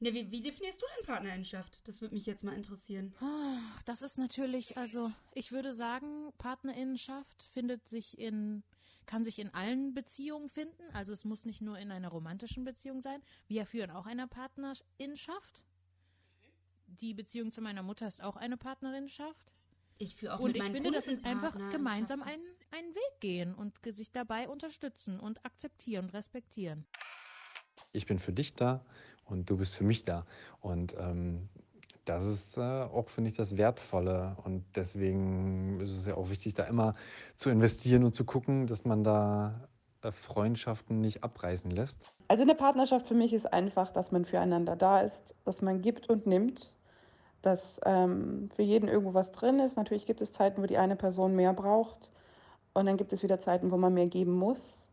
Ne, wie, wie definierst du denn Partnerschaft? Das würde mich jetzt mal interessieren. Ach, das ist natürlich, also ich würde sagen, Partnerinnenschaft findet sich in, kann sich in allen Beziehungen finden. Also es muss nicht nur in einer romantischen Beziehung sein. Wir führen auch eine Partnerinnenschaft. Die Beziehung zu meiner Mutter ist auch eine Partnerinnenschaft. Ich führe auch Und mit ich finde, das ist einfach gemeinsam einen, einen Weg gehen und sich dabei unterstützen und akzeptieren und respektieren. ich bin für dich da und du bist für mich da. Und ähm, das ist äh, auch, finde ich, das Wertvolle. Und deswegen ist es ja auch wichtig, da immer zu investieren und zu gucken, dass man da äh, Freundschaften nicht abreißen lässt. Also eine Partnerschaft für mich ist einfach, dass man füreinander da ist, dass man gibt und nimmt, dass ähm, für jeden irgendwo was drin ist. Natürlich gibt es Zeiten, wo die eine Person mehr braucht und dann gibt es wieder Zeiten, wo man mehr geben muss.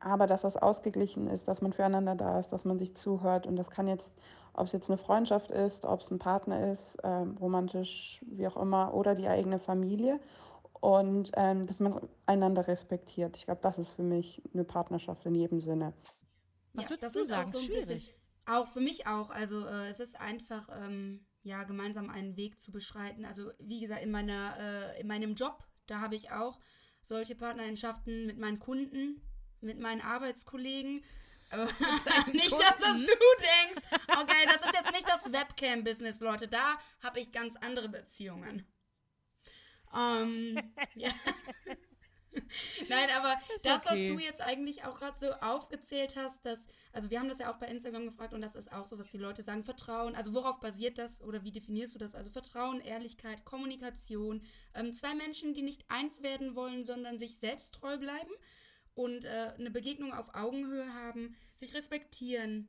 Aber dass das ausgeglichen ist, dass man füreinander da ist, dass man sich zuhört und das kann jetzt, ob es jetzt eine Freundschaft ist, ob es ein Partner ist, ähm, romantisch, wie auch immer, oder die eigene Familie und ähm, dass man einander respektiert. Ich glaube, das ist für mich eine Partnerschaft in jedem Sinne. Was würdest das du ist auch sagen? so ein Schwierig. bisschen- Auch für mich auch. Also äh, es ist einfach, ähm, ja, gemeinsam einen Weg zu beschreiten. Also wie gesagt, in meiner, äh, in meinem Job, da habe ich auch solche Partnerschaften mit meinen Kunden, mit meinen Arbeitskollegen. Nicht, dass das du denkst. Okay, das ist jetzt nicht das Webcam-Business, Leute. Da habe ich ganz andere Beziehungen. Ähm, ja. Nein, aber das, okay. was du jetzt eigentlich auch gerade so aufgezählt hast, dass, also wir haben das ja auch bei Instagram gefragt und das ist auch so, was die Leute sagen, Vertrauen. Also worauf basiert das oder wie definierst du das? Also Vertrauen, Ehrlichkeit, Kommunikation. Ähm, zwei Menschen, die nicht eins werden wollen, sondern sich selbst treu bleiben und äh, eine Begegnung auf Augenhöhe haben, sich respektieren,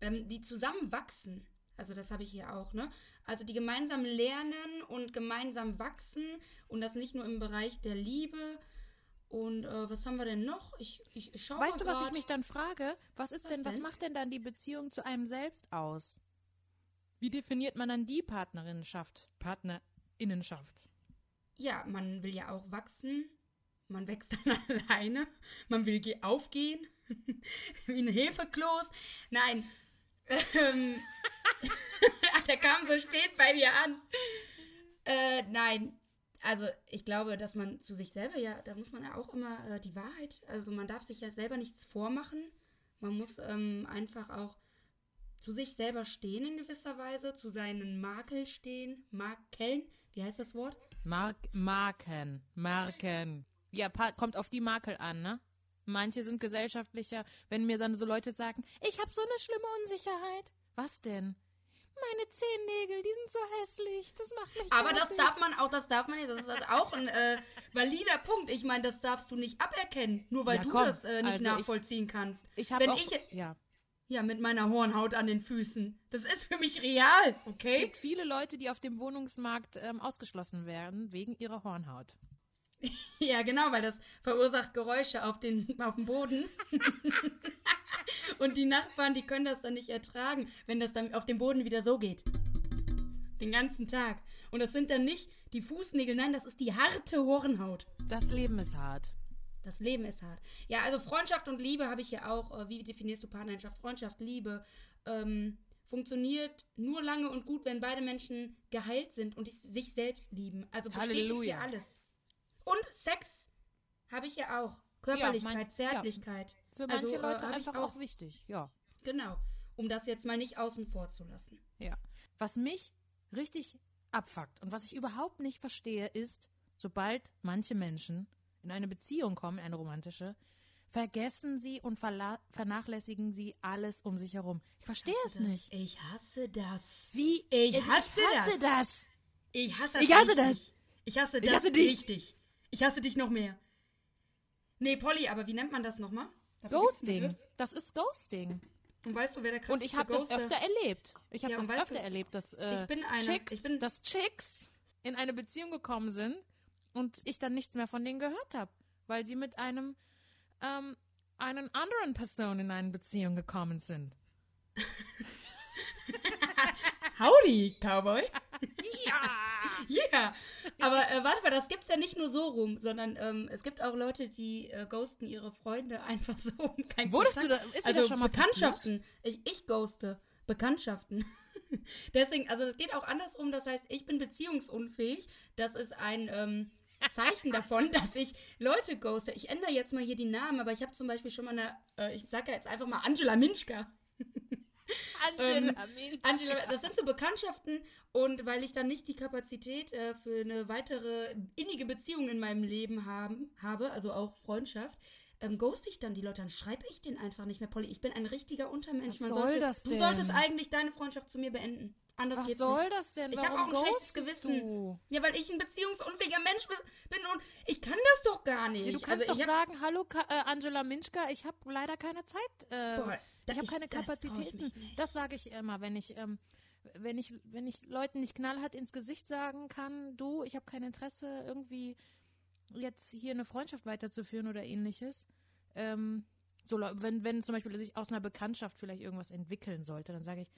ähm, die zusammen wachsen. Also das habe ich hier auch, ne? Also die gemeinsam lernen und gemeinsam wachsen und das nicht nur im Bereich der Liebe. Und äh, was haben wir denn noch? Ich, ich, ich schau Weißt du, was ich grad. mich dann frage? Was ist Was denn, was denn? macht denn dann die Beziehung zu einem selbst aus? Wie definiert man dann die Partnerinnenschaft, Partnerinnenschaft? Ja, man will ja auch wachsen. Man wächst dann alleine. Man will ge- aufgehen. Wie ein Hefekloß. Nein. Ähm, Der kam so spät bei dir an. Äh, nein. Also, ich glaube, dass man zu sich selber ja, da muss man ja auch immer äh, die Wahrheit, also man darf sich ja selber nichts vormachen. Man muss ähm, einfach auch zu sich selber stehen in gewisser Weise, zu seinen Makel stehen, Makeln, wie heißt das Wort? Mark Marken, Marken. Ja, kommt auf die Makel an, ne? Manche sind gesellschaftlicher, wenn mir dann so Leute sagen, ich habe so eine schlimme Unsicherheit. Was denn? Meine Zehennägel, die sind so hässlich. Das macht mich Aber das darf man auch, das darf man nicht, das ist halt auch ein äh, valider Punkt. Ich meine, das darfst du nicht aberkennen, nur weil Ja, du komm, das äh, nicht also ich- nachvollziehen kannst. Ich hab Wenn auch, ich ja. ja mit meiner Hornhaut an den Füßen, das ist für mich real, Es okay? gibt viele Leute, die auf dem Wohnungsmarkt ähm, ausgeschlossen werden wegen ihrer Hornhaut. Ja, genau, weil das verursacht Geräusche auf, den, auf dem Boden. Und die Nachbarn, die können das dann nicht ertragen, wenn das dann auf dem Boden wieder so geht. Den ganzen Tag. Und das sind dann nicht die Fußnägel, nein, das ist die harte Hornhaut. Das Leben ist hart. Das Leben ist hart. Ja, also Freundschaft und Liebe habe ich hier auch. Äh, wie definierst du Partnerschaft? Freundschaft, Liebe. Ähm, funktioniert nur lange und gut, wenn beide Menschen geheilt sind und sich selbst lieben. Also bestätigt Halleluja. hier alles. Und Sex habe ich hier auch. Körperlichkeit, mein- ja. Zärtlichkeit. Für manche Also, Leute ich einfach auch wichtig, ja. Genau. Um das jetzt mal nicht außen vor zu lassen. Ja. Was mich richtig abfuckt und was ich überhaupt nicht verstehe, ist, sobald manche Menschen in eine Beziehung kommen, eine romantische, vergessen sie und vernachlässigen sie alles um sich herum. Ich verstehe es das. nicht. Ich hasse das. Wie? Ich Es- hasse, ich hasse das. Ich hasse Ich hasse richtig. das. Ich hasse Ich das hasse dich. richtig. Ich hasse dich noch mehr. Nee, Polly, aber wie nennt man das nochmal? Dafür Ghosting. Das ist Ghosting. Und weißt du, wer der krasseste Und ich habe das öfter erlebt. Ich habe Ja, das öfter du, erlebt, dass äh, ich bin eine- Chicks, ich bin- dass Chicks in eine Beziehung gekommen sind und ich dann nichts mehr von denen gehört habe, weil sie mit einem ähm, einen anderen Person in eine Beziehung gekommen sind. Howdy, Cowboy. Ja. Ja. Aber äh, warte mal, das gibt's ja nicht nur so rum, sondern ähm, es gibt auch Leute, die äh, ghosten ihre Freunde einfach so um kein Wurdest du Kontakt. da- ist also das schon mal Bekanntschaften. Ich, ich ghoste Bekanntschaften. Deswegen, also es geht auch andersrum. Das heißt, ich bin beziehungsunfähig. Das ist ein ähm, Zeichen davon, dass ich Leute ghoste. Ich ändere jetzt mal hier die Namen, aber ich habe zum Beispiel schon mal eine, äh, ich sage ja jetzt einfach mal Angela Minschka. Ähm, Angela, das sind so Bekanntschaften und weil ich dann nicht die Kapazität äh, für eine weitere innige Beziehung in meinem Leben haben, habe, also auch Freundschaft, ähm, ghost ich dann die Leute, dann schreibe ich den einfach nicht mehr, Polly. Ich bin ein richtiger Untermensch. Was Man soll sollte, das Du denn? solltest eigentlich deine Freundschaft zu mir beenden. Anders Was geht's soll nicht. das denn? Ich habe auch ein schlechtes Gewissen. du? Ja, weil ich ein beziehungsunfähiger Mensch bin und ich kann das doch gar nicht. Ja, du kannst also doch sagen, hallo Ka äh, Angela Minschka, ich habe leider keine Zeit. Äh, Boah, ich habe keine Kapazitäten. Das sage ich immer, wenn ich, ähm, wenn ich, wenn ich Leuten nicht knallhart ins Gesicht sagen kann, du, ich habe kein Interesse, irgendwie jetzt hier eine Freundschaft weiterzuführen oder ähnliches. Ähm, so, wenn, wenn zum Beispiel sich aus einer Bekanntschaft vielleicht irgendwas entwickeln sollte, dann sage ich,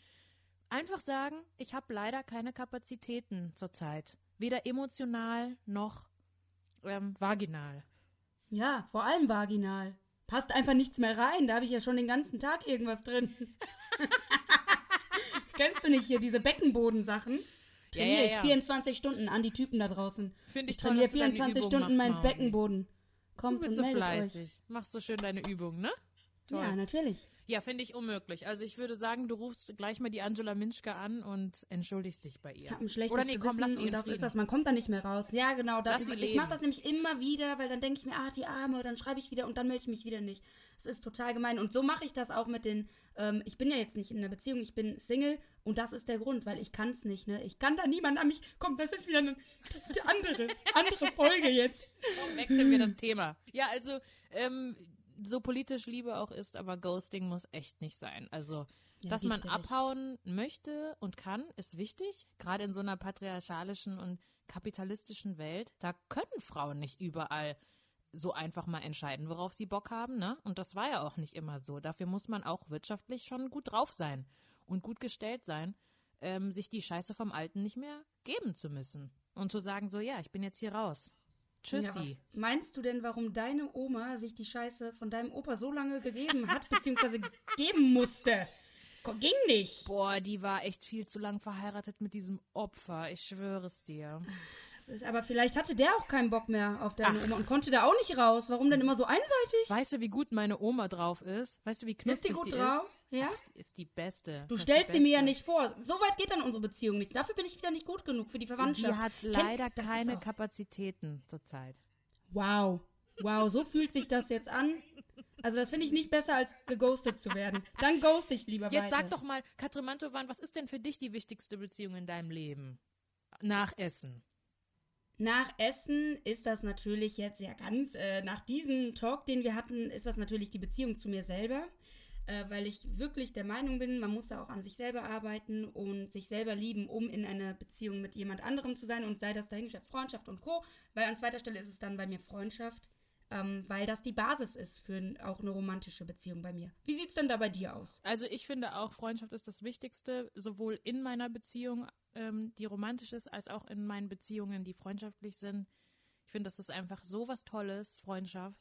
einfach sagen, ich habe leider keine Kapazitäten zurzeit. Weder emotional noch ähm, vaginal. Ja, vor allem vaginal. Passt einfach nichts mehr rein. Da habe ich ja schon den ganzen Tag irgendwas drin. Kennst du nicht hier diese Beckenbodensachen? Ja, Trainiere ja, ich ja. 24 Stunden an die Typen da draußen. Finde ich ich toll, trainiere dass du deine 24 Übungen Stunden meinen. Beckenboden. Kommt du bist und so meldet fleißig. euch. Machst so schön deine Übungen, ne? Ja, natürlich. Ja, finde ich unmöglich. Also ich würde sagen, du rufst gleich mal die Angela Minschke an und entschuldigst dich bei ihr. Ich habe ein schlechtes Oder nee, komm, Gewissen lass sie und das Frieden. ist das. Man kommt da nicht mehr raus. Ja, genau. Da, ich leben. mache das nämlich immer wieder, weil dann denke ich mir, ah, die Arme, dann schreibe ich wieder und dann melde ich mich wieder nicht. Das ist total gemein. Und so mache ich das auch mit den, ähm, ich bin ja jetzt nicht in einer Beziehung, ich bin Single und das ist der Grund, weil ich kann es nicht, ne? Ich kann da niemand an mich, komm, das ist wieder eine, die andere, andere Folge jetzt. Komm, wechseln wir das Thema. Ja, also, ähm, so politisch Liebe auch ist, aber Ghosting muss echt nicht sein. Also, Ja, dass man dir recht. abhauen möchte und kann, ist wichtig. Gerade in so einer patriarchalischen und kapitalistischen Welt, da können Frauen nicht überall so einfach mal entscheiden, worauf sie Bock haben, ne? Und das war ja auch nicht immer so. Dafür muss man auch wirtschaftlich schon gut drauf sein und gut gestellt sein, ähm, sich die Scheiße vom Alten nicht mehr geben zu müssen. Und zu sagen, so, ja, ich bin jetzt hier raus. Ja, Tschüssi. was meinst du denn, warum deine Oma sich die Scheiße von deinem Opa so lange gegeben hat, beziehungsweise geben musste? Ging nicht. Boah, die war echt viel zu lang verheiratet mit diesem Opfer. Ich schwöre es dir. Das ist, aber vielleicht hatte der auch keinen Bock mehr auf deine Oma und konnte da auch nicht raus. Warum denn immer so einseitig? Weißt du, wie gut meine Oma drauf ist? Weißt du, wie knusprig Ist die gut drauf? Ja? Ach, die ist die Beste. Du Das ist stellst die sie mir ja nicht vor. So weit geht dann unsere Beziehung nicht. Dafür bin ich wieder nicht gut genug für die Verwandtschaft. Die hat leider ist keine Kapazitäten zurzeit. Wow. Wow, so fühlt sich das jetzt an. Also das finde ich nicht besser, als geghostet zu werden. Dann ghost ich lieber Jetzt weiter. sag doch mal, Katrin Mantowan, was ist denn für dich die wichtigste Beziehung in deinem Leben? Nach Essen. Nach Essen ist das natürlich jetzt ja ganz, äh, nach diesem Talk, den wir hatten, ist das natürlich die Beziehung zu mir selber, äh, weil ich wirklich der Meinung bin, man muss ja auch an sich selber arbeiten und sich selber lieben, um in einer Beziehung mit jemand anderem zu sein und sei das dahingestellt Freundschaft und Co., weil an zweiter Stelle ist es dann bei mir Freundschaft, ähm, weil das die Basis ist für auch eine romantische Beziehung bei mir. Wie sieht's denn da bei dir aus? Also ich finde auch, Freundschaft ist das Wichtigste, sowohl in meiner Beziehung, ähm, die romantisch ist, als auch in meinen Beziehungen, die freundschaftlich sind. Ich finde, das ist einfach so was Tolles, Freundschaft.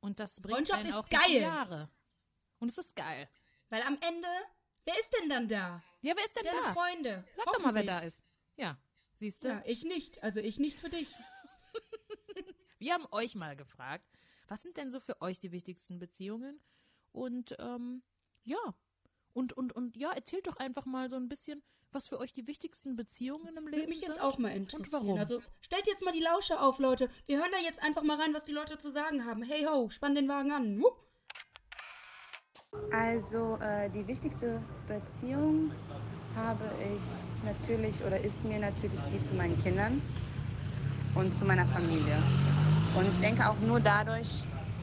Und das bringt Freundschaft einen ist auch geil. Jahre. Und es ist geil. Weil am Ende, wer ist denn dann da? Ja, wer ist denn Deine da? Freunde. Sag doch mal, wer da ist. Ja, siehst du? Ja, ich nicht. Also ich nicht für dich. Wir haben euch mal gefragt, was sind denn so für euch die wichtigsten Beziehungen? Und ähm, ja, und, und, und ja, erzählt doch einfach mal so ein bisschen, was für euch die wichtigsten Beziehungen im Leben Würde mich jetzt sind. auch mal interessieren. Und warum? Also stellt jetzt mal die Lauscher auf, Leute. Wir hören da jetzt einfach mal rein, was die Leute zu sagen haben. Hey ho, spann den Wagen an. Wuh. Also äh, die wichtigste Beziehung habe ich natürlich oder ist mir natürlich die zu meinen Kindern und zu meiner Familie. Und ich denke auch nur dadurch,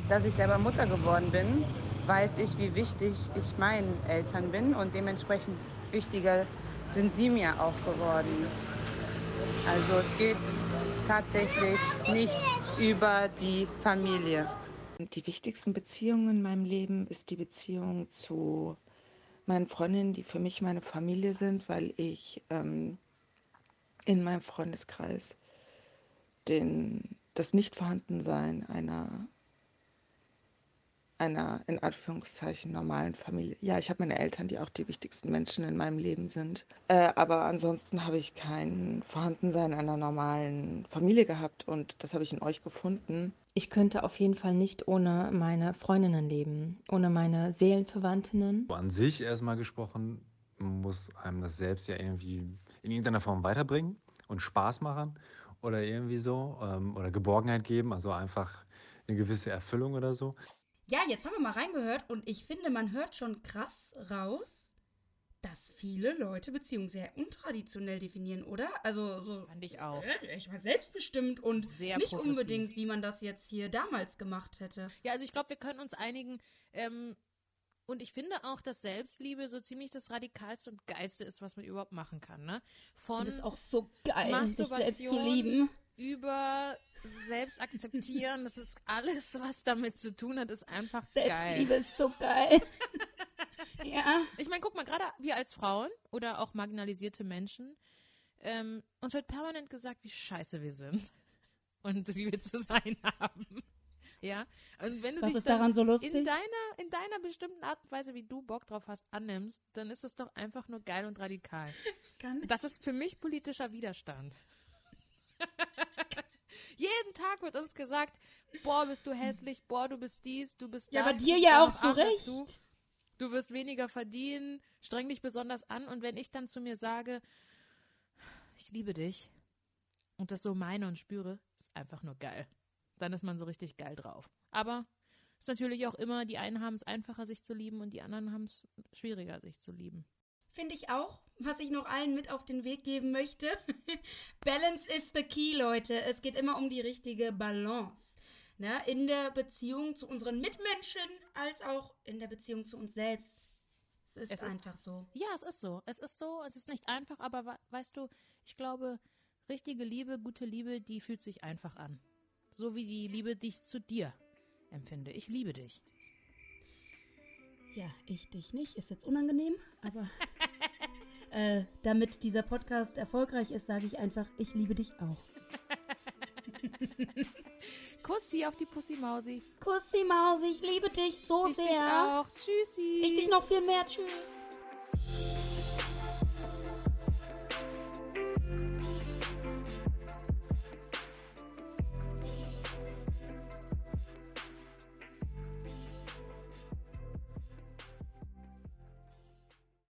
dass ich selber Mutter geworden bin, weiß ich, wie wichtig ich meinen Eltern bin und dementsprechend wichtiger sind sie mir auch geworden. Also es geht tatsächlich nichts über die Familie. Die wichtigsten Beziehungen in meinem Leben ist die Beziehung zu meinen Freundinnen, die für mich meine Familie sind, weil ich ähm, in meinem Freundeskreis den, das Nichtvorhandensein einer, einer in Anführungszeichen normalen Familie. Ja, ich habe meine Eltern, die auch die wichtigsten Menschen in meinem Leben sind. Äh, aber ansonsten habe ich kein Vorhandensein einer normalen Familie gehabt und das habe ich in euch gefunden. Ich könnte auf jeden Fall nicht ohne meine Freundinnen leben, ohne meine Seelenverwandtinnen. An sich erstmal gesprochen, muss einem das selbst ja irgendwie in irgendeiner Form weiterbringen und Spaß machen oder irgendwie so ähm, oder Geborgenheit geben, also einfach eine gewisse Erfüllung oder so. Ja, jetzt haben wir mal reingehört und ich finde, man hört schon krass raus, dass viele Leute Beziehungen sehr untraditionell definieren, oder? Also so. Fand ich auch. Äh, Ich war selbstbestimmt und Sehr nicht progressiv. unbedingt, wie man das jetzt hier damals gemacht hätte. Ja, also ich glaube, wir können uns einigen. Ähm, und ich finde auch, dass Selbstliebe so ziemlich das radikalste und geilste ist, was man überhaupt machen kann. Ne? Von finde es auch so geil, sich selbst zu lieben. Über selbst akzeptieren, das ist alles, was damit zu tun hat, ist einfach Selbstliebe geil. ist so geil. ja. Ich meine, guck mal, gerade wir als Frauen oder auch marginalisierte Menschen, ähm, uns wird permanent gesagt, wie scheiße wir sind und wie wir zu sein haben. Ja, und wenn du Was dich daran so lustig? in deiner in deiner bestimmten Art und Weise, wie du Bock drauf hast, annimmst, dann ist das doch einfach nur geil und radikal. Kann- Das ist für mich politischer Widerstand. Jeden Tag wird uns gesagt, boah, bist du hässlich, boah, du bist dies, du bist Ja, das. aber dir du ja auch zu Recht. dazu. Du wirst weniger verdienen, streng dich besonders an. Und wenn ich dann zu mir sage, ich liebe dich und das so meine und spüre, ist einfach nur geil. Dann ist man so richtig geil drauf. Aber ist natürlich auch immer, die einen haben es einfacher, sich zu lieben und die anderen haben es schwieriger, sich zu lieben. Finde ich auch, was ich noch allen mit auf den Weg geben möchte. Balance is the key, Leute. Es geht immer um die richtige Balance. Ne? In der Beziehung zu unseren Mitmenschen als auch in der Beziehung zu uns selbst. Es ist Es ist- einfach so. Ja, es ist so. Es ist so. Es ist nicht einfach, aber weißt du, ich glaube, richtige Liebe, gute Liebe, die fühlt sich einfach an. So wie die Liebe, die ich zu dir empfinde. Ich liebe dich. Ja, ich dich nicht. Ist jetzt unangenehm, aber äh, damit dieser Podcast erfolgreich ist, sage ich einfach, ich liebe dich auch. Kussi auf die Pussy Mausi. Kussi Mausi, ich liebe dich so Ich sehr. dich auch. Tschüssi. Ich dich noch viel mehr. Tschüss.